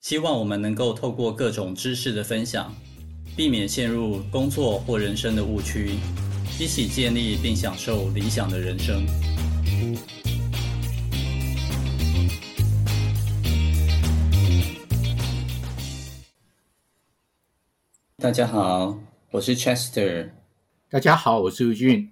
希望我们能够透过各种知识的分享，避免陷入工作或人生的误区，一起建立并享受理想的人生。大家好，我是 Chester。大家好，我是 Eugene。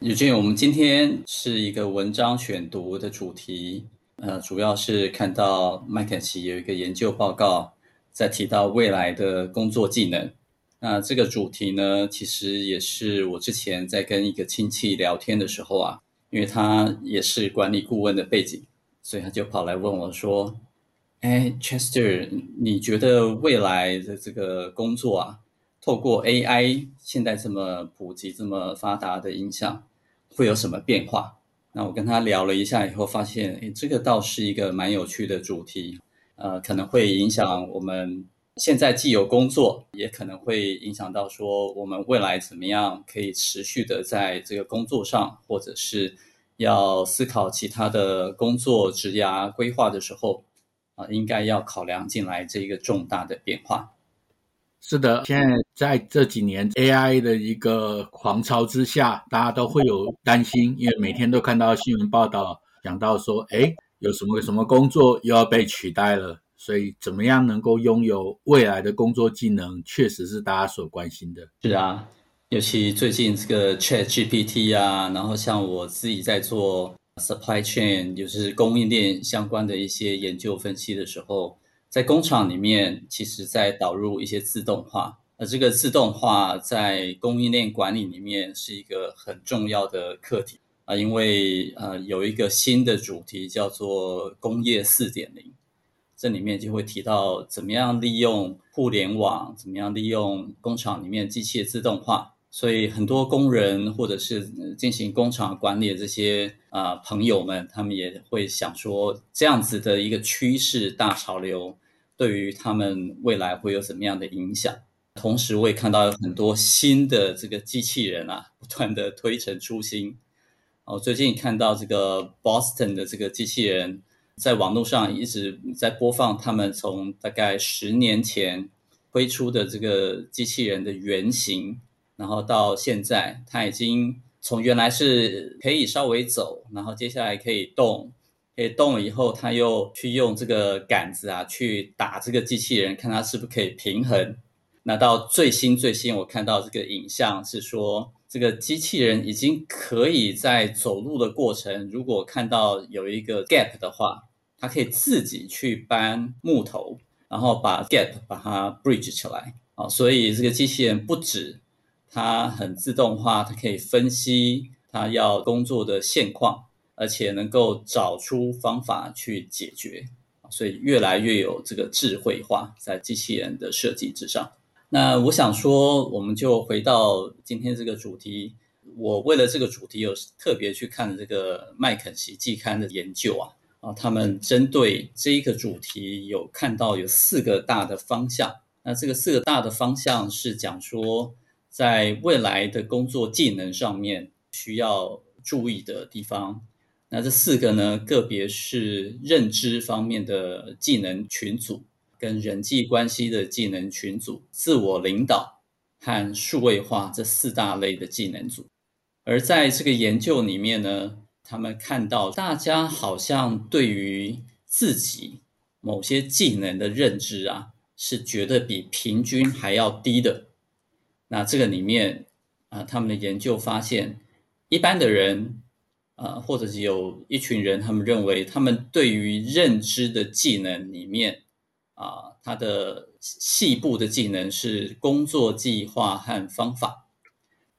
Eugene，我们今天是一个文章选读的主题，呃，主要是看到麦肯锡有一个研究报告，在提到未来的工作技能。那这个主题呢，其实也是我之前在跟一个亲戚聊天的时候啊。因为他也是管理顾问的背景，所以他就跑来问我说：“哎，Chester，你觉得未来的这个工作啊，透过 AI 现在这么普及、这么发达的影响，会有什么变化？”那我跟他聊了一下以后，发现，哎，这个倒是一个蛮有趣的主题，呃，可能会影响我们。现在既有工作，也可能会影响到说我们未来怎么样可以持续的在这个工作上，或者是要思考其他的工作职涯规划的时候，啊，应该要考量进来这一个重大的变化。是的，现在在这几年 AI 的一个狂潮之下，大家都会有担心，因为每天都看到新闻报道，讲到说，哎，有什么什么工作又要被取代了。所以，怎么样能够拥有未来的工作技能，确实是大家所关心的。是啊，尤其最近这个 ChatGPT 啊，然后像我自己在做 supply chain，就是供应链相关的一些研究分析的时候，在工厂里面，其实在导入一些自动化。而这个自动化在供应链管理里面是一个很重要的课题啊，因为呃有一个新的主题叫做工业四点零。这里面就会提到怎么样利用互联网，怎么样利用工厂里面机器的自动化。所以很多工人或者是进行工厂管理的这些啊、朋友们，他们也会想说，这样子的一个趋势大潮流，对于他们未来会有怎么样的影响？同时，我也看到有很多新的这个机器人啊，不断的推陈出新。哦，最近看到这个 Boston 的这个机器人。在网络上一直在播放他们从大概十年前推出的这个机器人的原型，然后到现在，它已经从原来是可以稍微走，然后接下来可以动，可以动了以后，他又去用这个杆子啊去打这个机器人，看它是不是可以平衡。那到最新最新，我看到这个影像是说，这个机器人已经可以在走路的过程，如果看到有一个 gap 的话。它可以自己去搬木头，然后把 gap 把它 bridge 起来啊，所以这个机器人不止它很自动化，它可以分析它要工作的现况，而且能够找出方法去解决，所以越来越有这个智慧化在机器人的设计之上。那我想说，我们就回到今天这个主题，我为了这个主题有特别去看这个麦肯锡季刊的研究啊。啊，他们针对这一个主题有看到有四个大的方向。那这个四个大的方向是讲说，在未来的工作技能上面需要注意的地方。那这四个呢，个别是认知方面的技能群组、跟人际关系的技能群组、自我领导和数位化这四大类的技能组。而在这个研究里面呢，他们看到大家好像对于自己某些技能的认知啊，是觉得比平均还要低的。那这个里面啊，他们的研究发现，一般的人啊，或者是有一群人，他们认为他们对于认知的技能里面啊，他的细部的技能是工作计划和方法，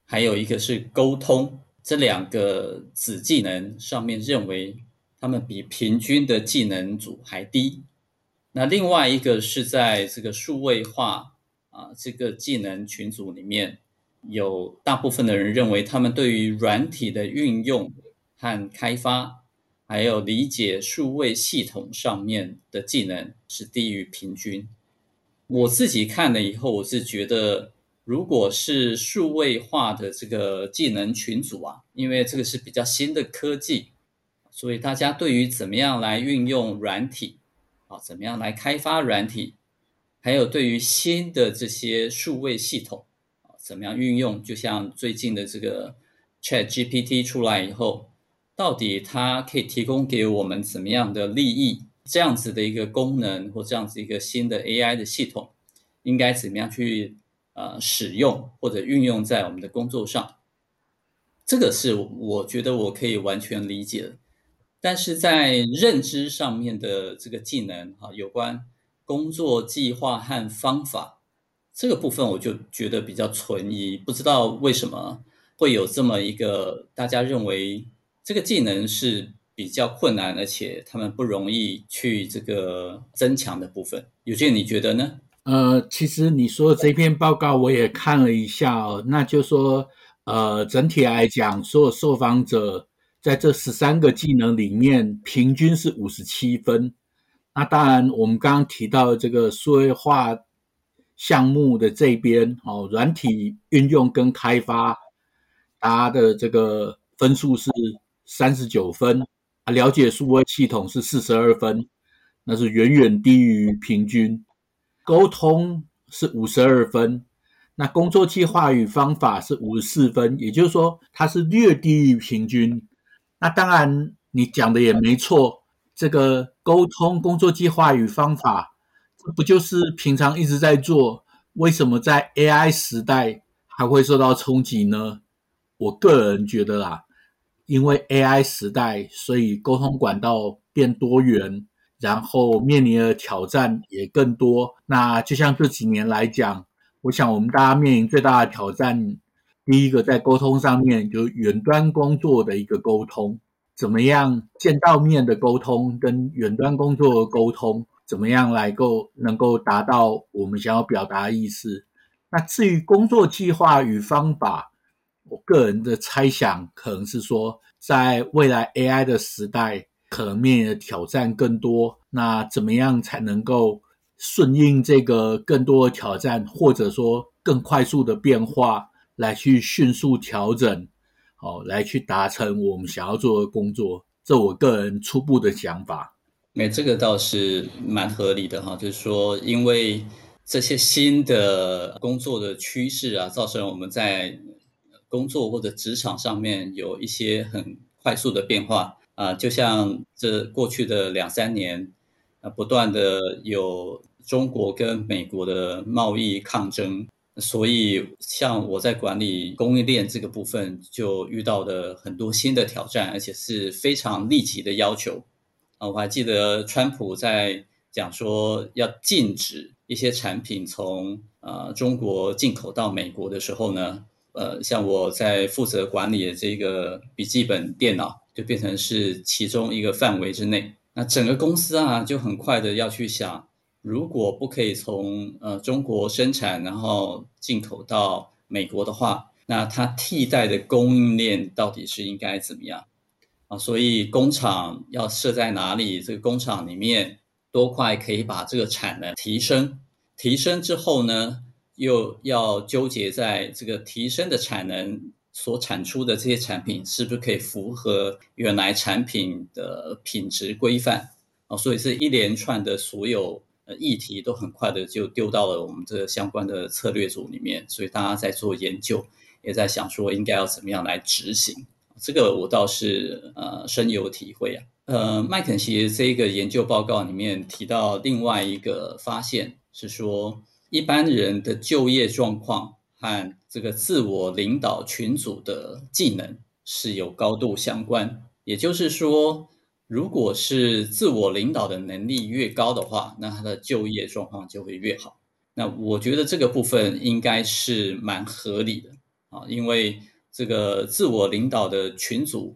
还有一个是沟通。这两个子技能上面认为他们比平均的技能组还低，那另外一个是在这个数位化啊这个技能群组里面，有大部分的人认为他们对于软体的运用和开发，还有理解数位系统上面的技能是低于平均。我自己看了以后，我是觉得，如果是数位化的这个技能群组啊，因为这个是比较新的科技，所以大家对于怎么样来运用软体，啊，怎么样来开发软体，还有对于新的这些数位系统，啊，怎么样运用，就像最近的这个 ChatGPT 出来以后，到底它可以提供给我们怎么样的利益？这样子的一个功能或这样子一个新的 AI 的系统，应该怎么样去呃使用或者运用在我们的工作上？这个是我觉得我可以完全理解的。但是在认知上面的这个技能哈，有关工作计划和方法这个部分，我就觉得比较存疑。不知道为什么会有这么一个大家认为这个技能是。比较困难，而且他们不容易去这个增强的部分，有些你觉得呢？呃，其实你说的这篇报告我也看了一下哦，那就说，呃，整体来讲，所有受访者在这十三个技能里面，平均是五十七分。那当然，我们刚刚提到这个数位化项目的这边，哦，软体运用跟开发，它的这个分数是三十九分啊。了解数位系统是四十二分，那是远远低于平均。沟通是五十二分，那工作计划与方法是五十四分，也就是说它是略低于平均。那当然你讲的也没错，这个沟通、工作计划与方法，这不就是平常一直在做？为什么在 AI 时代还会受到冲击呢？我个人觉得啊。因为 AI 时代，所以沟通管道变多元，然后面临的挑战也更多。那就像这几年来讲，我想我们大家面临最大的挑战，第一个在沟通上面，就是远端工作的一个沟通，怎么样见到面的沟通跟远端工作的沟通，怎么样来够能够达到我们想要表达的意思。那至于工作计划与方法，我个人的猜想可能是说，在未来 AI 的时代，可能面临的挑战更多。那怎么样才能够顺应这个更多的挑战，或者说更快速的变化，来去迅速调整，好，来去达成我们想要做的工作？这我个人初步的想法。没，这个倒是蛮合理的哈，就是说，因为这些新的工作的趋势啊，造成我们在。工作或者职场上面有一些很快速的变化啊，就像这过去的两三年啊，不断的有中国跟美国的贸易抗争，所以像我在管理供应链这个部分，就遇到了很多新的挑战，而且是非常立即的要求啊。我还记得川普在讲说要禁止一些产品从啊中国进口到美国的时候呢。呃，像我在负责管理的这个笔记本电脑，就变成是其中一个范围之内。那整个公司啊，就很快的要去想，如果不可以从呃中国生产，然后进口到美国的话，那它替代的供应链到底是应该怎么样啊？所以工厂要设在哪里？这个工厂里面多快可以把这个产能提升？提升之后呢？又要纠结在这个提升的产能所产出的这些产品是不是可以符合原来产品的品质规范啊？所以这一连串的所有议题都很快的就丢到了我们这个相关的策略组里面，所以大家在做研究，也在想说应该要怎么样来执行。这个我倒是呃深有体会啊。呃，麦肯锡这个研究报告里面提到另外一个发现是说。一般人的就业状况和这个自我领导群组的技能是有高度相关。也就是说，如果是自我领导的能力越高的话，那他的就业状况就会越好。那我觉得这个部分应该是蛮合理的啊，因为这个自我领导的群组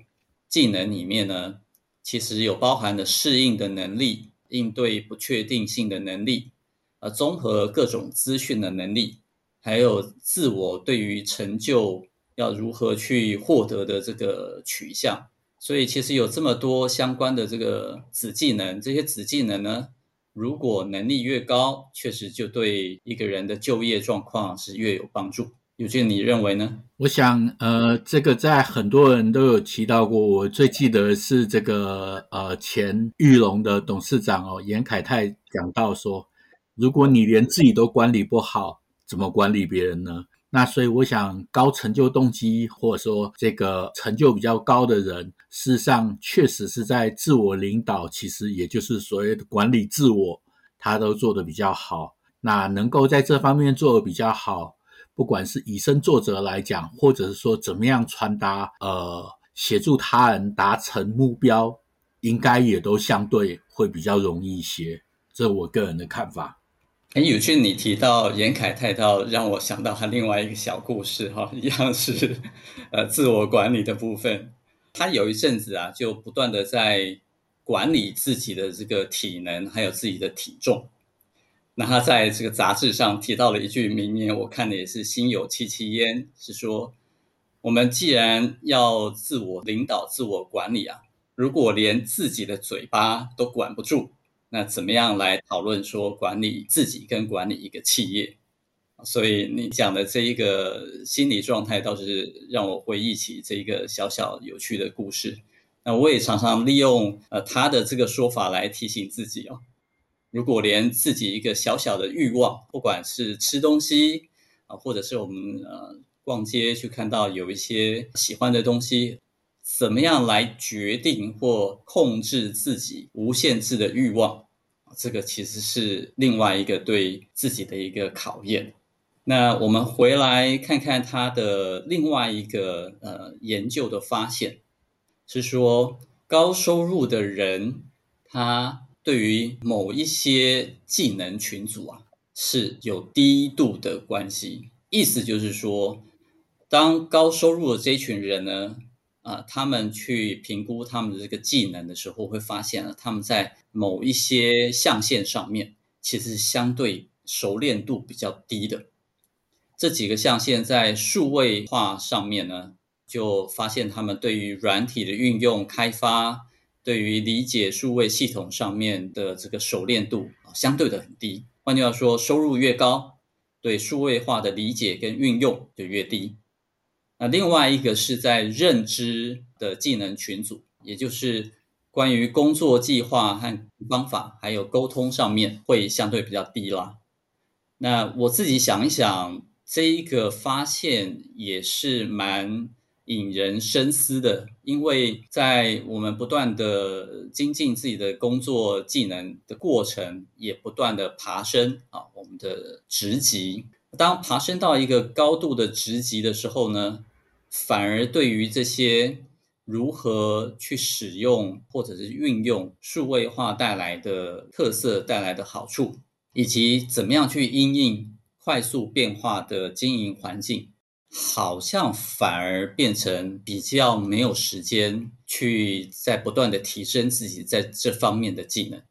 技能里面呢，其实有包含了适应的能力。应对不确定性的能力，呃，综合各种资讯的能力，还有自我对于成就要如何去获得的这个取向。所以其实有这么多相关的这个子技能，这些子技能呢，如果能力越高，确实就对一个人的就业状况是越有帮助。尤金，你认为呢？我想，呃，这个在很多人都有提到过。我最记得是这个，呃，前裕隆的董事长哦，严凯泰讲到说，如果你连自己都管理不好，怎么管理别人呢？那所以我想，高成就动机或者说这个成就比较高的人，事实上确实是在自我领导，其实也就是所谓的管理自我，他都做得比较好。那能够在这方面做得比较好。不管是以身作则来讲，或者是说怎么样传达，呃，协助他人达成目标，应该也都相对会比较容易一些。这我个人的看法。很有趣，你提到严凯泰，倒让我想到他另外一个小故事哈，一样是呃自我管理的部分。他有一阵子啊，就不断的在管理自己的这个体能，还有自己的体重。那他在这个杂志上提到了一句名言，我看的也是心有戚戚焉，是说我们既然要自我领导、自我管理啊，如果连自己的嘴巴都管不住，那怎么样来讨论说管理自己跟管理一个企业？所以你讲的这一个心理状态，倒是让我回忆起这一个小小有趣的故事。那我也常常利用呃他的这个说法来提醒自己哦。如果连自己一个小小的欲望，不管是吃东西啊，或者是我们呃逛街去看到有一些喜欢的东西，怎么样来决定或控制自己无限制的欲望，这个其实是另外一个对自己的一个考验。那我们回来看看他的另外一个呃研究的发现，是说高收入的人他。对于某一些技能群组啊，是有低度的关系。意思就是说，当高收入的这一群人呢，啊，他们去评估他们的这个技能的时候，会发现了他们在某一些象限上面，其实相对熟练度比较低的。这几个象限在数位化上面呢，就发现他们对于软体的运用开发。对于理解数位系统上面的这个熟练度啊，相对的很低。换句话说，收入越高，对数位化的理解跟运用就越低。那另外一个是在认知的技能群组，也就是关于工作计划和方法，还有沟通上面会相对比较低啦。那我自己想一想，这一个发现也是蛮。引人深思的，因为在我们不断的精进自己的工作技能的过程，也不断的爬升啊，我们的职级。当爬升到一个高度的职级的时候呢，反而对于这些如何去使用或者是运用数位化带来的特色带来的好处，以及怎么样去因应快速变化的经营环境。好像反而变成比较没有时间去在不断的提升自己在这方面的技能，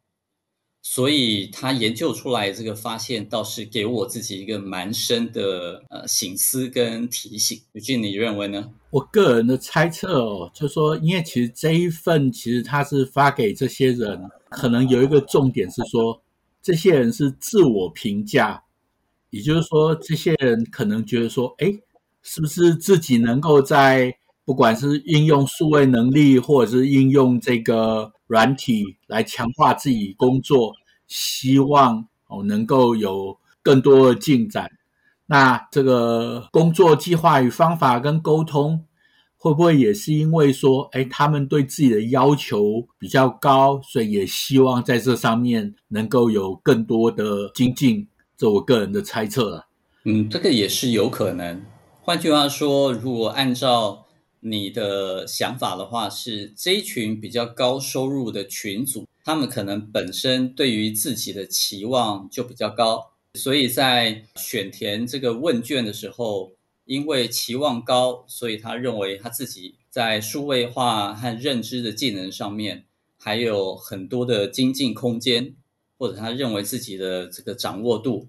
所以他研究出来这个发现倒是给我自己一个蛮深的呃醒思跟提醒。尤金，你认为呢？我个人的猜测哦，就说，因为其实这一份其实他是发给这些人，可能有一个重点是说，这些人是自我评价，也就是说，这些人可能觉得说，哎。是不是自己能够在不管是应用数位能力，或者是应用这个软体来强化自己工作，希望哦能够有更多的进展。那这个工作计划与方法跟沟通，会不会也是因为说，哎，他们对自己的要求比较高，所以也希望在这上面能够有更多的精进？这我个人的猜测了。嗯，这个也是有可能。换句话说，如果按照你的想法的话，是这一群比较高收入的群组，他们可能本身对于自己的期望就比较高，所以在选填这个问卷的时候，因为期望高，所以他认为他自己在数位化和认知的技能上面还有很多的精进空间，或者他认为自己的这个掌握度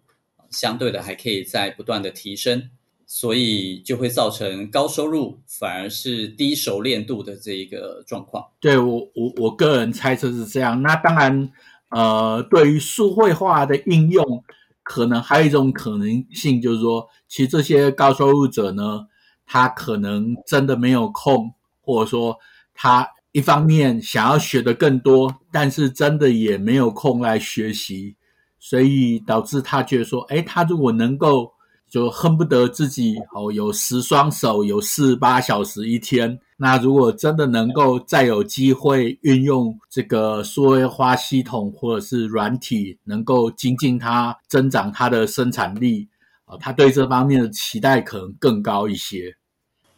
相对的还可以在不断的提升，所以就会造成高收入反而是低熟练度的这一个状况。对，我我我个人猜测是这样。那当然，呃，对于数会化的应用，可能还有一种可能性，就是说，其实这些高收入者呢，他可能真的没有空，或者说他。一方面想要学的更多，但是真的也没有空来学习，所以导致他觉得说，诶，他如果能够就恨不得自己哦有十双手，有四十八小时一天。那如果真的能够再有机会运用这个数位化系统或者是软体，能够精进它增长它的生产力，啊，他对这方面的期待可能更高一些。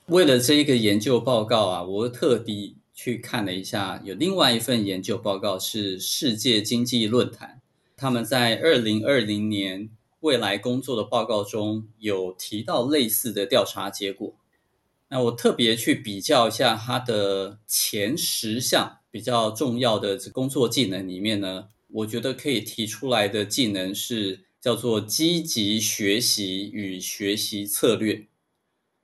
为了这一个研究报告啊，我特地。去看了一下，有另外一份研究报告是世界经济论坛，他们在二零二零年未来工作的报告中有提到类似的调查结果。那我特别去比较一下它的前十项比较重要的工作技能里面呢，我觉得可以提出来的技能是叫做积极学习与学习策略。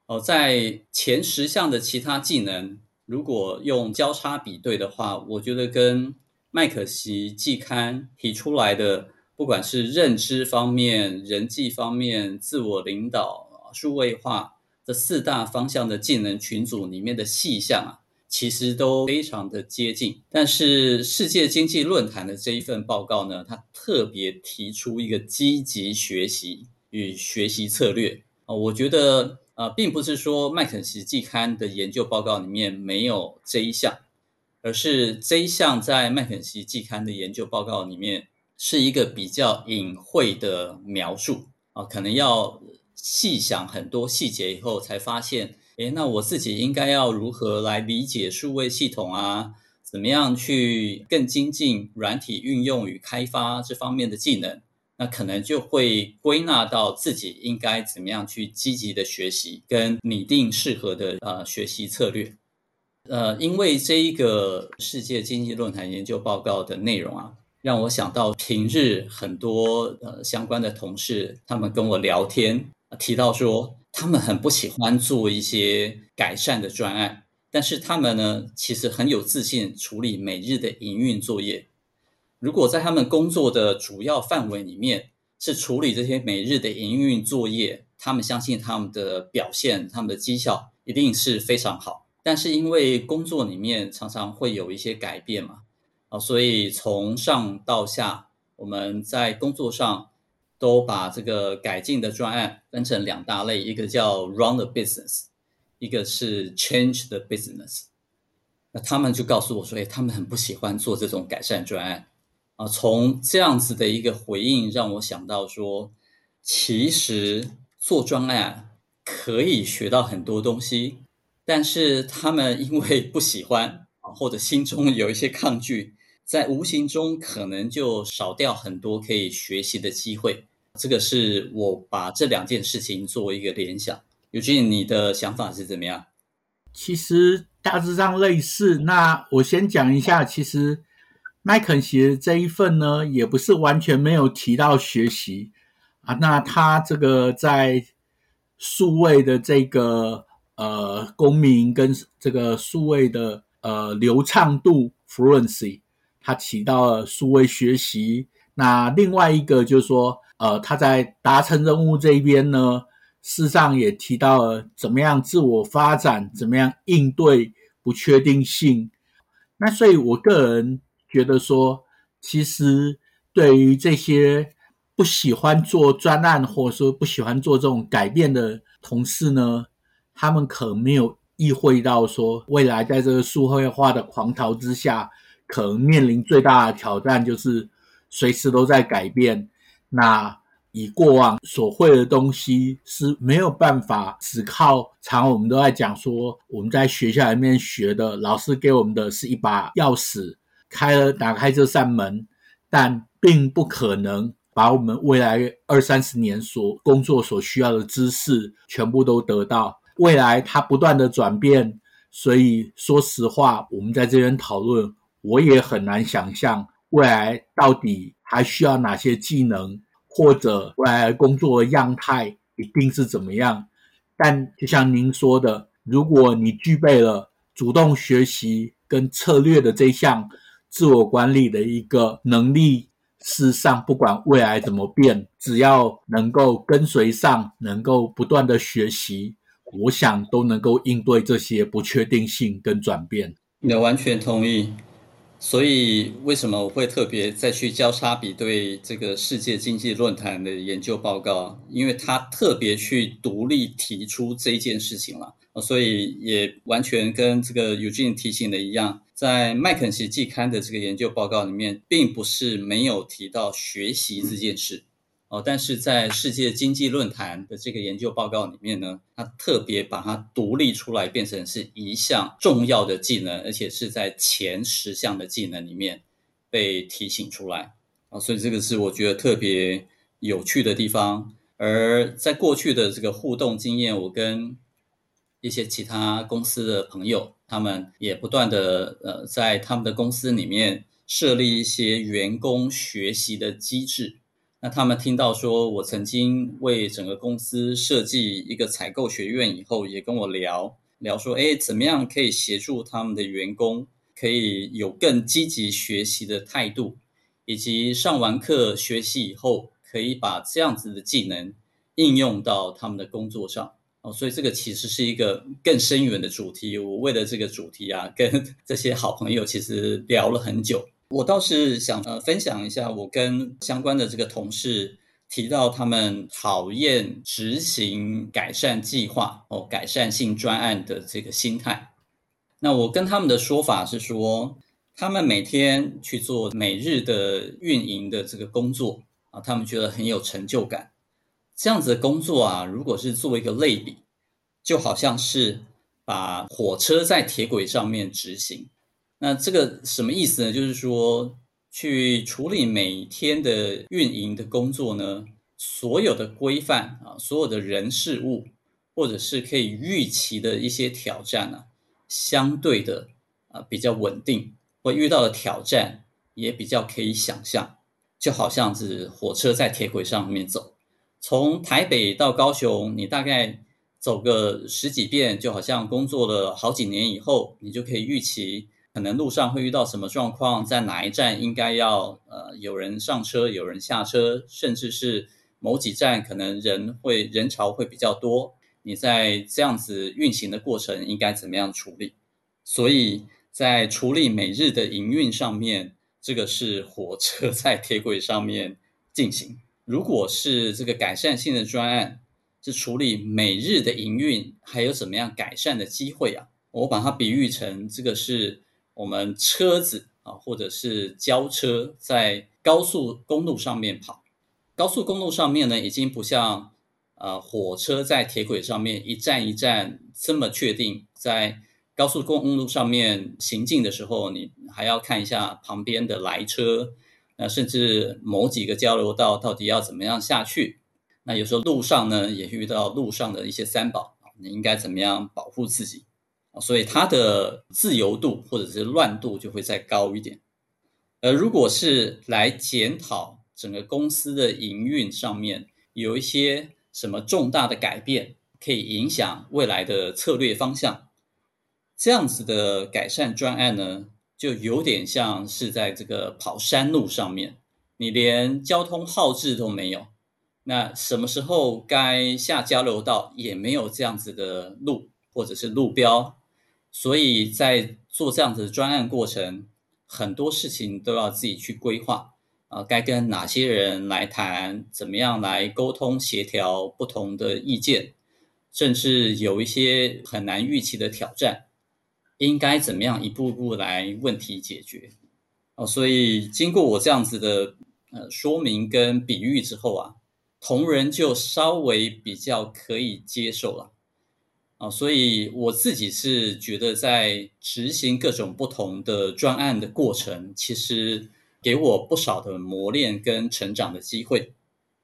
哦，在前十项的其他技能。如果用交叉比对的话，我觉得跟麦可锡季刊提出来的，不管是认知方面、人际方面、自我领导、数位化这四大方向的技能群组里面的细项啊，其实都非常的接近。但是世界经济论坛的这一份报告呢，它特别提出一个积极学习与学习策略啊，我觉得。啊、呃，并不是说麦肯锡季刊的研究报告里面没有这一项，而是这一项在麦肯锡季刊的研究报告里面是一个比较隐晦的描述啊，可能要细想很多细节以后才发现，诶，那我自己应该要如何来理解数位系统啊？怎么样去更精进软体运用与开发这方面的技能？那可能就会归纳到自己应该怎么样去积极的学习，跟拟定适合的呃学习策略。呃，因为这一个世界经济论坛研究报告的内容啊，让我想到平日很多呃相关的同事，他们跟我聊天，提到说他们很不喜欢做一些改善的专案，但是他们呢，其实很有自信处理每日的营运作业。如果在他们工作的主要范围里面是处理这些每日的营运作业，他们相信他们的表现、他们的绩效一定是非常好。但是因为工作里面常常会有一些改变嘛，啊，所以从上到下，我们在工作上都把这个改进的专案分成两大类，一个叫 Run the Business，一个是 Change the Business。那他们就告诉我说，哎，他们很不喜欢做这种改善专案。啊，从这样子的一个回应，让我想到说，其实做专案可以学到很多东西，但是他们因为不喜欢啊，或者心中有一些抗拒，在无形中可能就少掉很多可以学习的机会。这个是我把这两件事情作为一个联想。Eugene，你的想法是怎么样？其实大致上类似。那我先讲一下，其实。麦肯锡这一份呢，也不是完全没有提到学习啊。那他这个在数位的这个呃公民跟这个数位的呃流畅度 fluency，他提到了数位学习。那另外一个就是说，呃，他在达成任务这一边呢，事实上也提到了怎么样自我发展，怎么样应对不确定性。那所以我个人。觉得说，其实对于这些不喜欢做专案，或者说不喜欢做这种改变的同事呢，他们可没有意会到说，未来在这个数位化的狂潮之下，可能面临最大的挑战就是随时都在改变。那以过往所会的东西是没有办法只靠，常我们都在讲说，我们在学校里面学的，老师给我们的是一把钥匙。开了，打开这扇门，但并不可能把我们未来二三十年所工作所需要的知识全部都得到。未来它不断的转变，所以说实话，我们在这边讨论，我也很难想象未来到底还需要哪些技能，或者未来工作的样态一定是怎么样。但就像您说的，如果你具备了主动学习跟策略的这项自我管理的一个能力，事实上不管未来怎么变，只要能够跟随上，能够不断的学习，我想都能够应对这些不确定性跟转变。你完全同意。所以为什么我会特别再去交叉比对这个世界经济论坛的研究报告？因为他特别去独立提出这一件事情了，所以也完全跟这个 Eugene 提醒的一样，在麦肯锡季刊的这个研究报告里面，并不是没有提到学习这件事。哦，但是在世界经济论坛的这个研究报告里面呢，它特别把它独立出来，变成是一项重要的技能，而且是在前十项的技能里面被提醒出来。啊，所以这个是我觉得特别有趣的地方。而在过去的这个互动经验，我跟一些其他公司的朋友，他们也不断的呃，在他们的公司里面设立一些员工学习的机制。那他们听到说我曾经为整个公司设计一个采购学院以后，也跟我聊聊说，哎，怎么样可以协助他们的员工可以有更积极学习的态度，以及上完课学习以后，可以把这样子的技能应用到他们的工作上。哦，所以这个其实是一个更深远的主题。我为了这个主题啊，跟 这些好朋友其实聊了很久。我倒是想呃分享一下，我跟相关的这个同事提到他们讨厌执行改善计划哦，改善性专案的这个心态。那我跟他们的说法是说，他们每天去做每日的运营的这个工作啊，他们觉得很有成就感。这样子的工作啊，如果是做一个类比，就好像是把火车在铁轨上面执行。那这个什么意思呢？就是说，去处理每天的运营的工作呢，所有的规范啊，所有的人事物，或者是可以预期的一些挑战啊，相对的啊比较稳定，会遇到的挑战也比较可以想象，就好像是火车在铁轨上面走，从台北到高雄，你大概走个十几遍，就好像工作了好几年以后，你就可以预期。可能路上会遇到什么状况，在哪一站应该要呃有人上车，有人下车，甚至是某几站可能人会人潮会比较多，你在这样子运行的过程应该怎么样处理？所以在处理每日的营运上面，这个是火车 在铁轨上面进行。如果是这个改善性的专案，是处理每日的营运，还有怎么样改善的机会啊？我把它比喻成这个是。我们车子啊，或者是轿车在高速公路上面跑，高速公路上面呢，已经不像呃火车在铁轨上面一站一站这么确定。在高速公路上面行进的时候，你还要看一下旁边的来车，那甚至某几个交流道到底要怎么样下去。那有时候路上呢，也遇到路上的一些三宝，你应该怎么样保护自己？所以它的自由度或者是乱度就会再高一点。而如果是来检讨整个公司的营运上面有一些什么重大的改变，可以影响未来的策略方向，这样子的改善专案呢，就有点像是在这个跑山路上面，你连交通号志都没有，那什么时候该下交流道也没有这样子的路或者是路标。所以在做这样子的专案过程，很多事情都要自己去规划啊，该跟哪些人来谈，怎么样来沟通协调不同的意见，甚至有一些很难预期的挑战，应该怎么样一步步来问题解决哦。所以经过我这样子的呃说明跟比喻之后啊，同仁就稍微比较可以接受了。啊，所以我自己是觉得，在执行各种不同的专案的过程，其实给我不少的磨练跟成长的机会。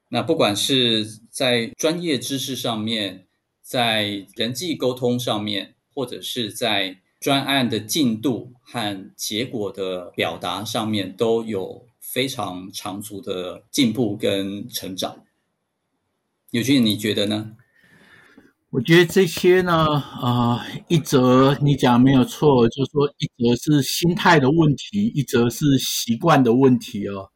那不管是在专业知识上面，在人际沟通上面，或者是在专案的进度和结果的表达上面都有非常长足的进步跟成长。尤金，你觉得呢？我觉得这些呢，啊、呃，一则你讲没有错，就是说一则是心态的问题，一则是习惯的问题哦。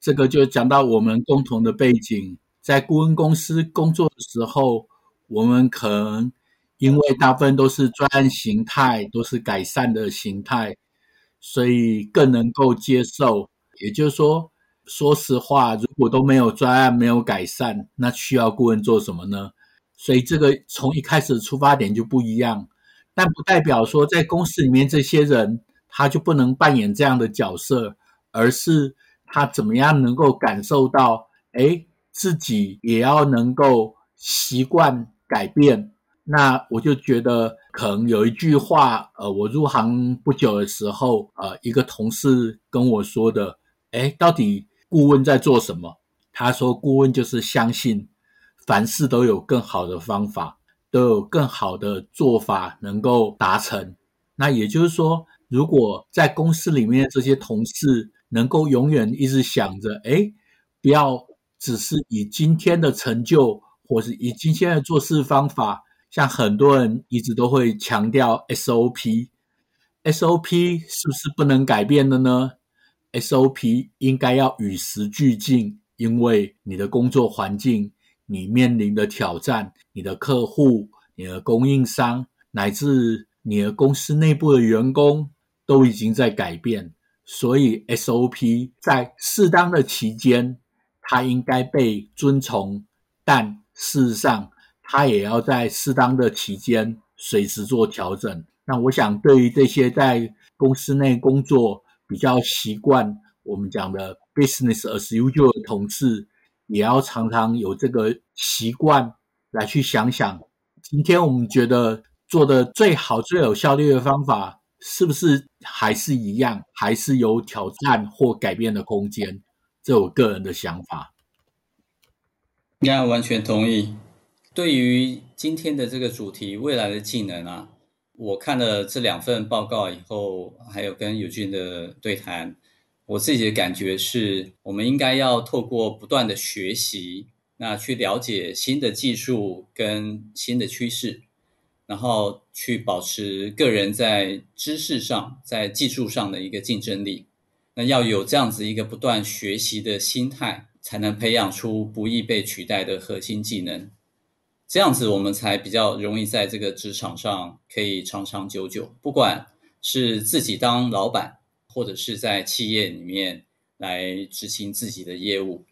这个就讲到我们共同的背景，在顾问公司工作的时候，我们可能因为大部分都是专案形态，都是改善的形态，所以更能够接受。也就是说，说实话，如果都没有专案，没有改善，那需要顾问做什么呢？所以这个从一开始的出发点就不一样，但不代表说在公司里面这些人他就不能扮演这样的角色，而是他怎么样能够感受到，哎，自己也要能够习惯改变。那我就觉得可能有一句话，呃，我入行不久的时候，呃，一个同事跟我说的，哎，到底顾问在做什么？他说，顾问就是相信。凡事都有更好的方法，都有更好的做法能够达成。那也就是说，如果在公司里面这些同事能够永远一直想着，诶，不要只是以今天的成就，或是以今天的做事方法，像很多人一直都会强调 SOP，SOP 是不是不能改变的呢？SOP 应该要与时俱进，因为你的工作环境。你面临的挑战，你的客户、你的供应商，乃至你的公司内部的员工，都已经在改变。所以 SOP 在适当的期间，它应该被遵从，但事实上，它也要在适当的期间随时做调整。那我想，对于这些在公司内工作比较习惯我们讲的 business as usual 的同事，也要常常有这个习惯来去想想，今天我们觉得做的最好、最有效率的方法，是不是还是一样，还是有挑战或改变的空间？这我个人的想法。那完全同意。对于今天的这个主题，未来的技能啊，我看了这两份报告以后，还有跟友俊的对谈。我自己的感觉是，我们应该要透过不断的学习，那去了解新的技术跟新的趋势，然后去保持个人在知识上、在技术上的一个竞争力。那要有这样子一个不断学习的心态，才能培养出不易被取代的核心技能。这样子，我们才比较容易在这个职场上可以长长久久。不管是自己当老板，或者是在企业里面来执行自己的业务。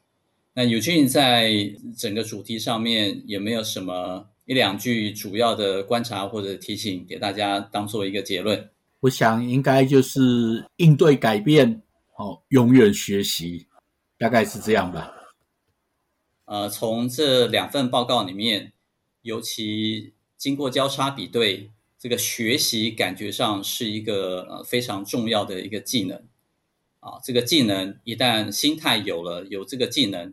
那尤俊在整个主题上面有没有什么一两句主要的观察或者提醒给大家当做一个结论？我想应该就是应对改变，哦，永远学习，大概是这样吧。呃，从这两份报告里面，尤其经过交叉比对。这个学习感觉上是一个呃非常重要的一个技能啊，这个技能一旦心态有了，有这个技能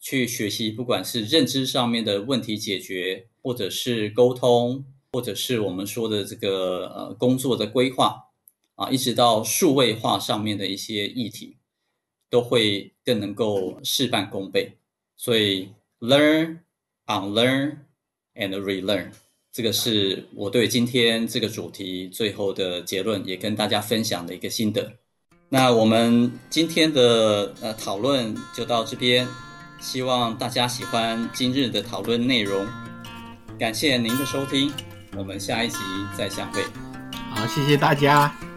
去学习，不管是认知上面的问题解决，或者是沟通，或者是我们说的这个呃工作的规划啊，一直到数位化上面的一些议题，都会更能够事半功倍。所以，learn, unlearn, and relearn。这个是我对今天这个主题最后的结论，也跟大家分享的一个心得。那我们今天的呃讨论就到这边，希望大家喜欢今日的讨论内容。感谢您的收听，我们下一集再相会。好，谢谢大家。